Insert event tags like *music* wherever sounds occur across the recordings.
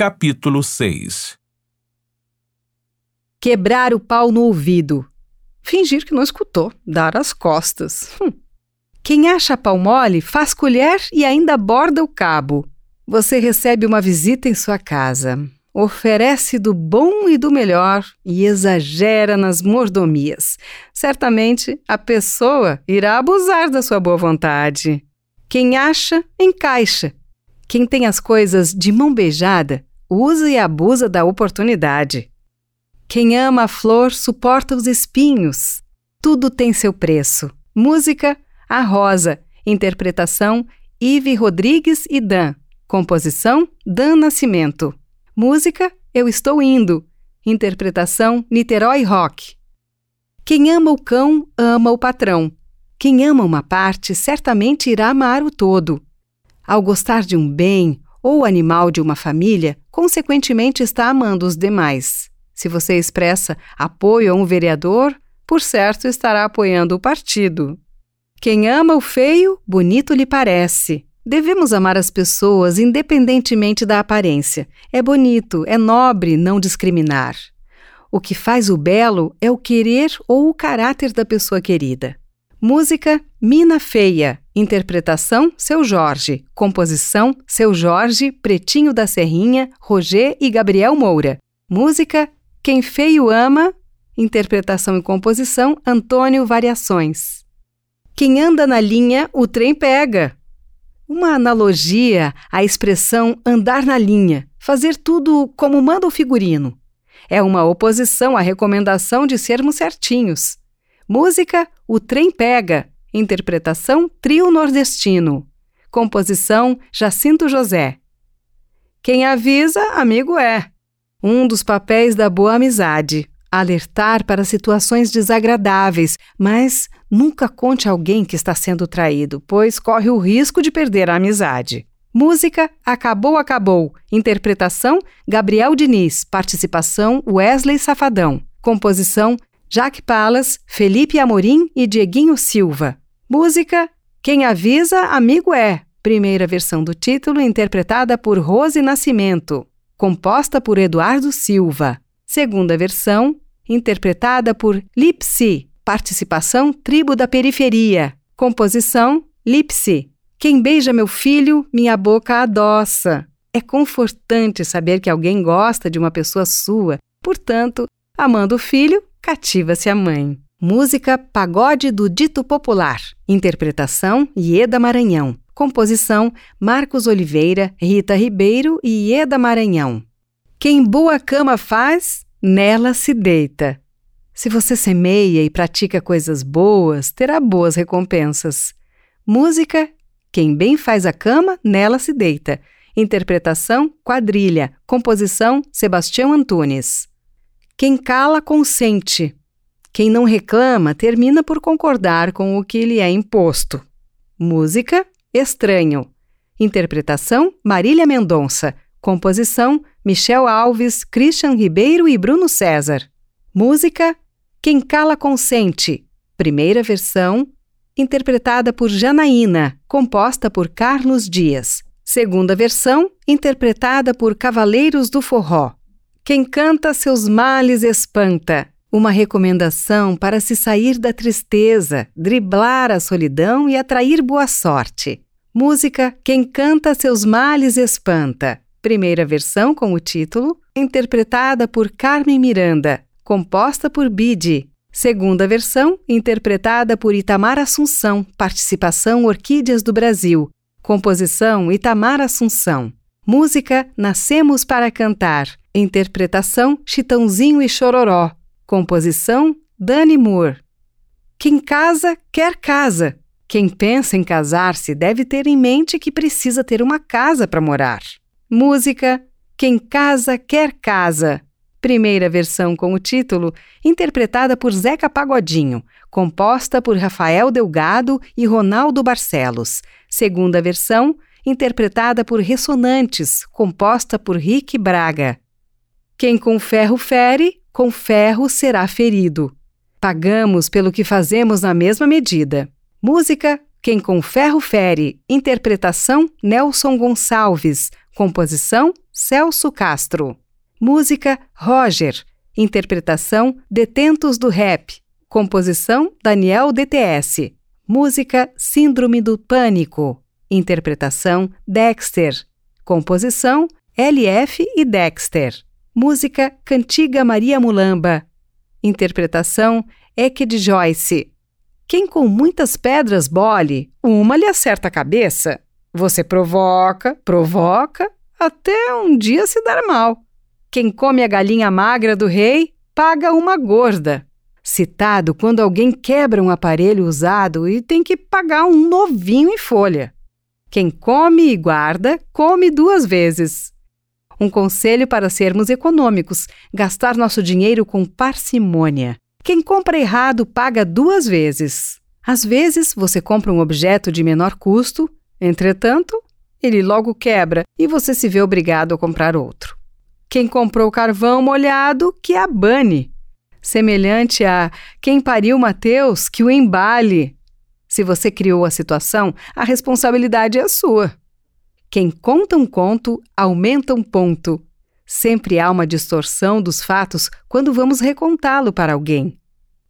Capítulo 6 Quebrar o pau no ouvido. Fingir que não escutou, dar as costas. Hum. Quem acha pau mole faz colher e ainda borda o cabo. Você recebe uma visita em sua casa, oferece do bom e do melhor e exagera nas mordomias. Certamente a pessoa irá abusar da sua boa vontade. Quem acha, encaixa. Quem tem as coisas de mão beijada, usa e abusa da oportunidade. Quem ama a flor suporta os espinhos. Tudo tem seu preço. Música, A Rosa. Interpretação, Ive Rodrigues e Dan. Composição, Dan Nascimento. Música, Eu Estou Indo. Interpretação, Niterói Rock. Quem ama o cão, ama o patrão. Quem ama uma parte certamente irá amar o todo. Ao gostar de um bem ou animal de uma família, consequentemente está amando os demais. Se você expressa apoio a um vereador, por certo estará apoiando o partido. Quem ama o feio, bonito lhe parece. Devemos amar as pessoas independentemente da aparência. É bonito, é nobre não discriminar. O que faz o belo é o querer ou o caráter da pessoa querida. Música Mina Feia. Interpretação Seu Jorge. Composição Seu Jorge, Pretinho da Serrinha, Roger e Gabriel Moura. Música Quem Feio Ama. Interpretação e composição Antônio Variações. Quem anda na linha, o trem pega. Uma analogia à expressão andar na linha, fazer tudo como manda o figurino. É uma oposição à recomendação de sermos certinhos. Música O Trem Pega. Interpretação Trio Nordestino. Composição Jacinto José. Quem avisa, amigo é. Um dos papéis da boa amizade. Alertar para situações desagradáveis, mas nunca conte a alguém que está sendo traído, pois corre o risco de perder a amizade. Música Acabou, Acabou. Interpretação Gabriel Diniz. Participação Wesley Safadão. Composição Jaque Palas, Felipe Amorim e Dieguinho Silva. Música Quem Avisa, Amigo É. Primeira versão do título interpretada por Rose Nascimento. Composta por Eduardo Silva. Segunda versão interpretada por Lipsy. Participação Tribo da Periferia. Composição Lipsy. Quem beija meu filho, minha boca adoça. É confortante saber que alguém gosta de uma pessoa sua. Portanto, amando o filho, Cativa-se a Mãe. Música Pagode do Dito Popular. Interpretação Ieda Maranhão. Composição Marcos Oliveira, Rita Ribeiro e Ieda Maranhão. Quem boa cama faz, nela se deita. Se você semeia e pratica coisas boas, terá boas recompensas. Música Quem bem faz a cama, nela se deita. Interpretação Quadrilha. Composição Sebastião Antunes. Quem cala, consente. Quem não reclama, termina por concordar com o que lhe é imposto. Música: Estranho. Interpretação: Marília Mendonça. Composição: Michel Alves, Christian Ribeiro e Bruno César. Música: Quem cala, consente. Primeira versão: interpretada por Janaína, composta por Carlos Dias. Segunda versão: interpretada por Cavaleiros do Forró. Quem canta seus males espanta. Uma recomendação para se sair da tristeza, driblar a solidão e atrair boa sorte. Música Quem canta seus males espanta. Primeira versão com o título, interpretada por Carmen Miranda, composta por Bidi. Segunda versão, interpretada por Itamar Assunção, participação Orquídeas do Brasil. Composição Itamar Assunção. Música Nascemos para Cantar. Interpretação Chitãozinho e Chororó. Composição Dani Moore. Quem casa, quer casa. Quem pensa em casar-se deve ter em mente que precisa ter uma casa para morar. Música Quem casa, quer casa. Primeira versão com o título, interpretada por Zeca Pagodinho, composta por Rafael Delgado e Ronaldo Barcelos. Segunda versão, interpretada por Ressonantes, composta por Rick Braga. Quem com ferro fere, com ferro será ferido. Pagamos pelo que fazemos na mesma medida. Música Quem com ferro fere, interpretação Nelson Gonçalves, Composição: Celso Castro. Música: Roger. Interpretação: Detentos do Rap. Composição: Daniel DTS. Música: Síndrome do Pânico. Interpretação: Dexter. Composição: LF e Dexter. Música: Cantiga Maria Mulamba. Interpretação: Eked Joyce. Quem com muitas pedras bole, uma lhe acerta a cabeça. Você provoca, provoca, até um dia se dar mal. Quem come a galinha magra do rei, paga uma gorda. Citado quando alguém quebra um aparelho usado e tem que pagar um novinho em folha. Quem come e guarda, come duas vezes. Um conselho para sermos econômicos: gastar nosso dinheiro com parcimônia. Quem compra errado paga duas vezes. Às vezes, você compra um objeto de menor custo, entretanto, ele logo quebra e você se vê obrigado a comprar outro. Quem comprou carvão molhado, que abane. Semelhante a quem pariu Mateus, que o embale. Se você criou a situação, a responsabilidade é sua. Quem conta um conto, aumenta um ponto. Sempre há uma distorção dos fatos quando vamos recontá-lo para alguém.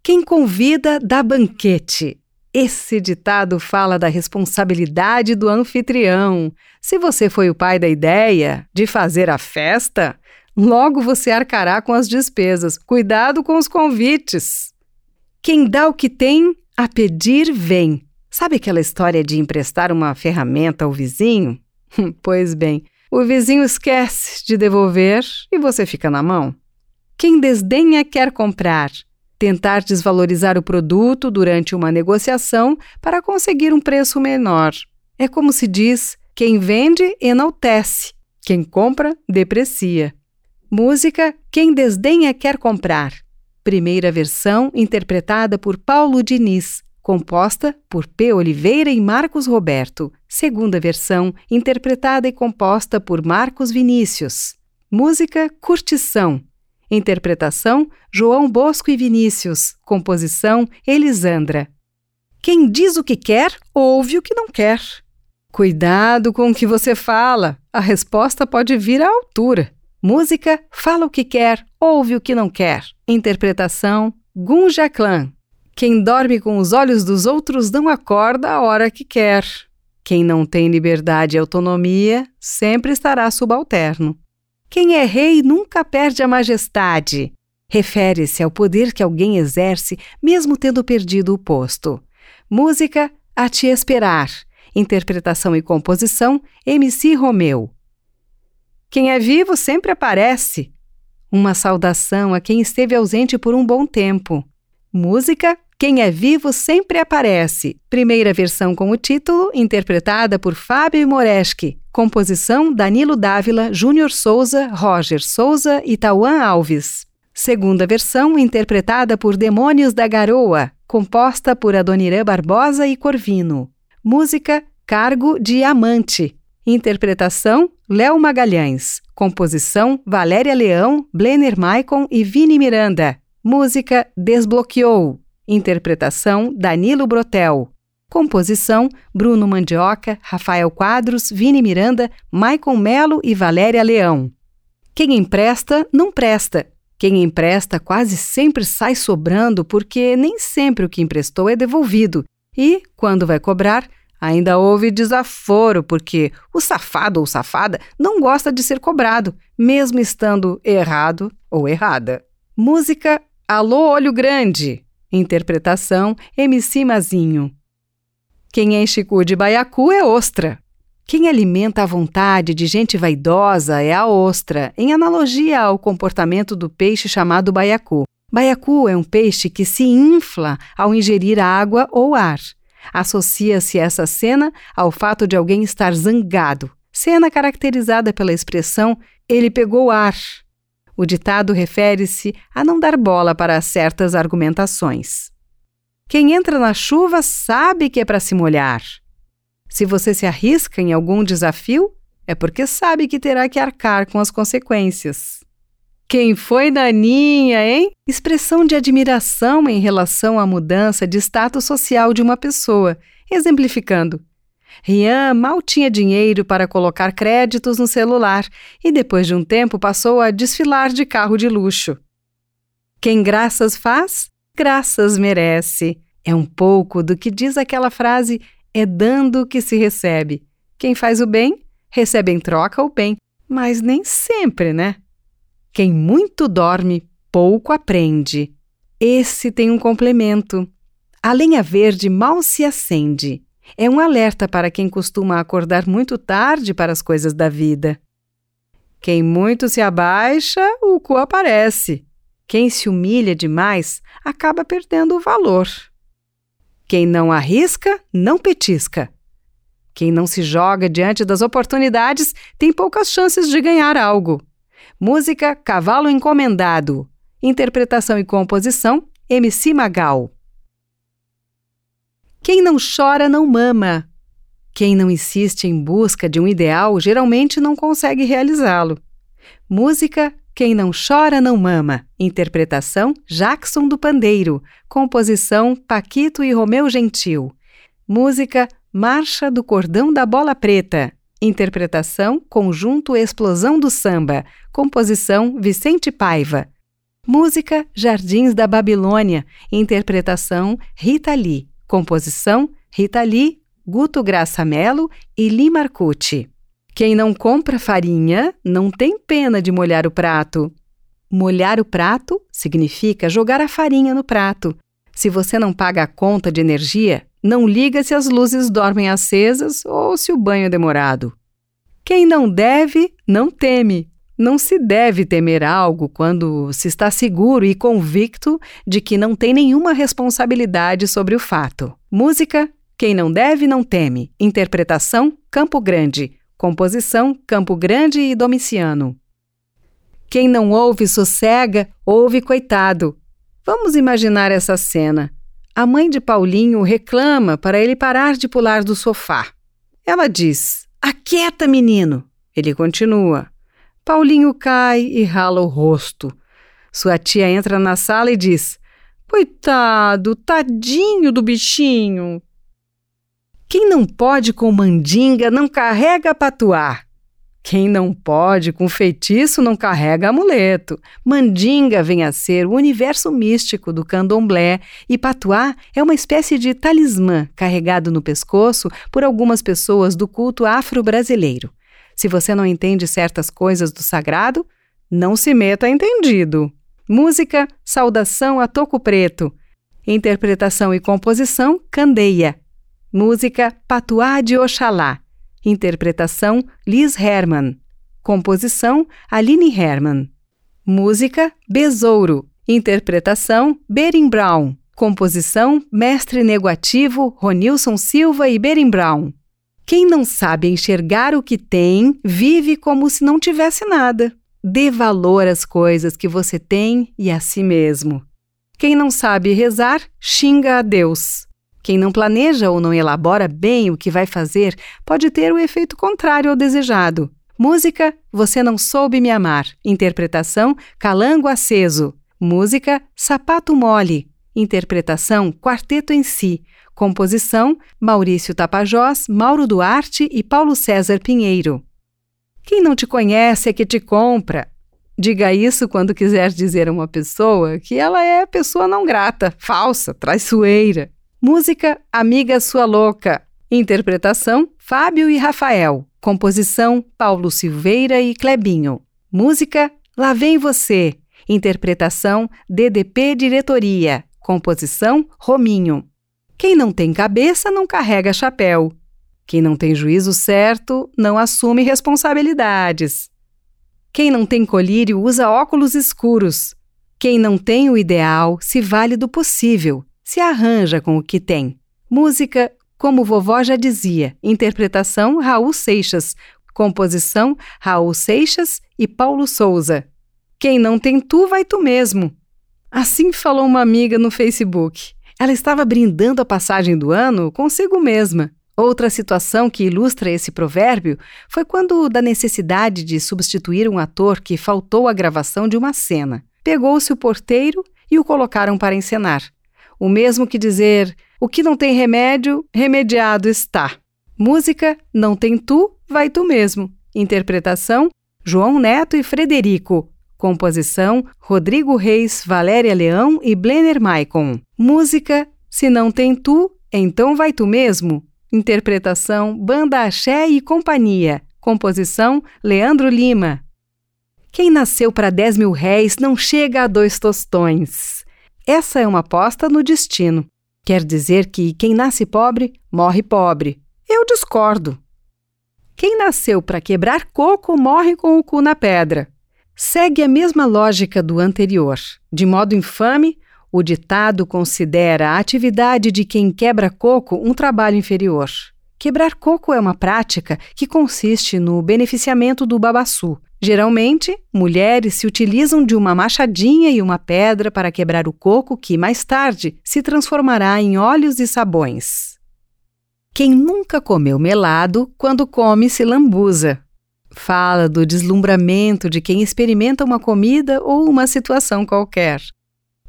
Quem convida, dá banquete. Esse ditado fala da responsabilidade do anfitrião. Se você foi o pai da ideia de fazer a festa, logo você arcará com as despesas. Cuidado com os convites. Quem dá o que tem, a pedir vem. Sabe aquela história de emprestar uma ferramenta ao vizinho? *laughs* pois bem, o vizinho esquece de devolver e você fica na mão. Quem desdenha quer comprar tentar desvalorizar o produto durante uma negociação para conseguir um preço menor. É como se diz: quem vende enaltece, quem compra deprecia. Música Quem Desdenha Quer Comprar. Primeira versão interpretada por Paulo Diniz, composta por P. Oliveira e Marcos Roberto. Segunda versão interpretada e composta por Marcos Vinícius. Música Curtição, Interpretação: João Bosco e Vinícius. Composição: Elisandra. Quem diz o que quer, ouve o que não quer. Cuidado com o que você fala, a resposta pode vir à altura. Música: Fala o que quer, ouve o que não quer. Interpretação: Gunja Clan. Quem dorme com os olhos dos outros não acorda a hora que quer. Quem não tem liberdade e autonomia sempre estará subalterno. Quem é rei nunca perde a majestade. Refere-se ao poder que alguém exerce, mesmo tendo perdido o posto. Música A Te Esperar. Interpretação e composição MC Romeu. Quem é vivo sempre aparece. Uma saudação a quem esteve ausente por um bom tempo. Música quem é vivo sempre aparece. Primeira versão com o título, interpretada por Fábio Moreschi. Composição Danilo Dávila, Júnior Souza, Roger Souza e Tauan Alves. Segunda versão, interpretada por Demônios da Garoa, composta por Adoniran Barbosa e Corvino. Música Cargo Diamante. Interpretação Léo Magalhães. Composição Valéria Leão, Blenner Maicon e Vini Miranda. Música Desbloqueou. Interpretação: Danilo Brotel. Composição: Bruno Mandioca, Rafael Quadros, Vini Miranda, Maicon Melo e Valéria Leão. Quem empresta, não presta. Quem empresta quase sempre sai sobrando porque nem sempre o que emprestou é devolvido. E, quando vai cobrar, ainda houve desaforo porque o safado ou safada não gosta de ser cobrado, mesmo estando errado ou errada. Música Alô Olho Grande Interpretação: MC Mazinho. Quem enche cu de baiacu é ostra. Quem alimenta a vontade de gente vaidosa é a ostra, em analogia ao comportamento do peixe chamado baiacu. Baiacu é um peixe que se infla ao ingerir água ou ar. Associa-se essa cena ao fato de alguém estar zangado, cena caracterizada pela expressão ele pegou ar, o ditado refere-se a não dar bola para certas argumentações. Quem entra na chuva sabe que é para se molhar. Se você se arrisca em algum desafio, é porque sabe que terá que arcar com as consequências. Quem foi Naninha, hein? Expressão de admiração em relação à mudança de status social de uma pessoa, exemplificando. Rian mal tinha dinheiro para colocar créditos no celular e, depois de um tempo, passou a desfilar de carro de luxo. Quem graças faz, graças merece. É um pouco do que diz aquela frase: é dando que se recebe. Quem faz o bem, recebe em troca o bem, mas nem sempre, né? Quem muito dorme, pouco aprende. Esse tem um complemento. A lenha verde mal se acende. É um alerta para quem costuma acordar muito tarde para as coisas da vida. Quem muito se abaixa, o cu aparece. Quem se humilha demais acaba perdendo o valor. Quem não arrisca, não petisca. Quem não se joga diante das oportunidades tem poucas chances de ganhar algo. Música Cavalo Encomendado. Interpretação e composição MC Magal. Quem não chora não mama. Quem não insiste em busca de um ideal geralmente não consegue realizá-lo. Música Quem não chora não mama. Interpretação Jackson do Pandeiro. Composição Paquito e Romeu Gentil. Música Marcha do Cordão da Bola Preta. Interpretação Conjunto Explosão do Samba. Composição Vicente Paiva. Música Jardins da Babilônia. Interpretação Rita Lee. Composição: Rita Lee, Guto Graça Mello e Li Marcucci. Quem não compra farinha não tem pena de molhar o prato. Molhar o prato significa jogar a farinha no prato. Se você não paga a conta de energia, não liga se as luzes dormem acesas ou se o banho é demorado. Quem não deve, não teme. Não se deve temer algo quando se está seguro e convicto de que não tem nenhuma responsabilidade sobre o fato. Música: Quem não deve, não teme. Interpretação: Campo Grande. Composição: Campo Grande e Domiciano. Quem não ouve sossega, ouve coitado. Vamos imaginar essa cena. A mãe de Paulinho reclama para ele parar de pular do sofá. Ela diz: Aquieta, menino. Ele continua: Paulinho cai e rala o rosto. Sua tia entra na sala e diz: Coitado, tadinho do bichinho. Quem não pode com mandinga não carrega patuá. Quem não pode com feitiço não carrega amuleto. Mandinga vem a ser o universo místico do candomblé e patuá é uma espécie de talismã carregado no pescoço por algumas pessoas do culto afro-brasileiro. Se você não entende certas coisas do sagrado, não se meta entendido. Música Saudação a Toco Preto. Interpretação e composição Candeia. Música Patuá de Oxalá. Interpretação Liz Herman. Composição Aline Herman. Música Besouro. Interpretação Berin Brown. Composição Mestre Negativo Ronilson Silva e Berin Brown. Quem não sabe enxergar o que tem, vive como se não tivesse nada. Dê valor às coisas que você tem e a si mesmo. Quem não sabe rezar, xinga a Deus. Quem não planeja ou não elabora bem o que vai fazer pode ter o efeito contrário ao desejado. Música Você Não Soube Me Amar. Interpretação Calango Aceso. Música Sapato Mole. Interpretação Quarteto em Si. Composição: Maurício Tapajós, Mauro Duarte e Paulo César Pinheiro. Quem não te conhece é que te compra. Diga isso quando quiser dizer a uma pessoa que ela é pessoa não grata, falsa, traiçoeira. Música Amiga Sua Louca. Interpretação: Fábio e Rafael. Composição: Paulo Silveira e Clebinho. Música: Lá Vem Você. Interpretação: DDP Diretoria. Composição: Rominho. Quem não tem cabeça não carrega chapéu. Quem não tem juízo certo não assume responsabilidades. Quem não tem colírio usa óculos escuros. Quem não tem o ideal se vale do possível, se arranja com o que tem. Música, como vovó já dizia, interpretação Raul Seixas, composição Raul Seixas e Paulo Souza. Quem não tem tu, vai tu mesmo. Assim falou uma amiga no Facebook. Ela estava brindando a passagem do ano consigo mesma. Outra situação que ilustra esse provérbio foi quando, da necessidade de substituir um ator que faltou à gravação de uma cena, pegou-se o porteiro e o colocaram para encenar. O mesmo que dizer: o que não tem remédio, remediado está. Música Não Tem Tu, Vai Tu Mesmo. Interpretação João Neto e Frederico. Composição Rodrigo Reis, Valéria Leão e Blenner Maicon. Música Se Não Tem Tu, Então Vai Tu Mesmo. Interpretação Banda Axé e Companhia. Composição Leandro Lima. Quem nasceu para 10 mil réis não chega a dois tostões. Essa é uma aposta no destino. Quer dizer que quem nasce pobre, morre pobre. Eu discordo. Quem nasceu para quebrar coco morre com o cu na pedra. Segue a mesma lógica do anterior. De modo infame, o ditado considera a atividade de quem quebra coco um trabalho inferior. Quebrar coco é uma prática que consiste no beneficiamento do babaçu. Geralmente, mulheres se utilizam de uma machadinha e uma pedra para quebrar o coco que, mais tarde, se transformará em óleos e sabões. Quem nunca comeu melado, quando come se lambuza. Fala do deslumbramento de quem experimenta uma comida ou uma situação qualquer.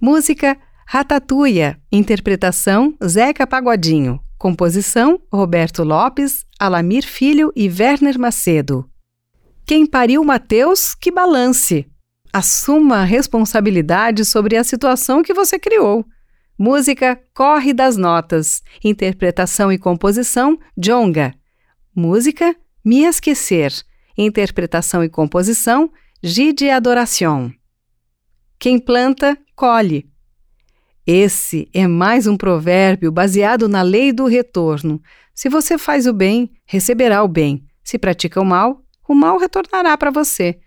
Música Ratatuia, interpretação Zeca Pagodinho, composição Roberto Lopes, Alamir Filho e Werner Macedo. Quem pariu Mateus, que balance. Assuma a responsabilidade sobre a situação que você criou. Música Corre das Notas. Interpretação e composição Jonga. Música Me Esquecer. Interpretação e composição Gide Adoração. Quem planta, colhe. Esse é mais um provérbio baseado na lei do retorno. Se você faz o bem, receberá o bem. Se pratica o mal, o mal retornará para você.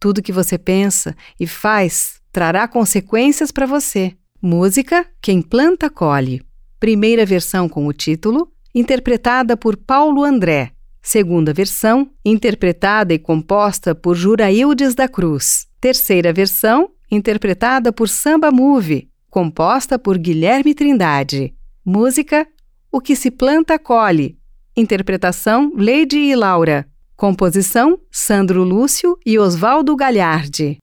Tudo que você pensa e faz trará consequências para você. Música Quem Planta Colhe. Primeira versão com o título, interpretada por Paulo André. Segunda versão, interpretada e composta por Juraildes da Cruz. Terceira versão, interpretada por Samba Move, composta por Guilherme Trindade. Música O que se planta colhe. Interpretação Lady e Laura. Composição Sandro Lúcio e Oswaldo Galhardi.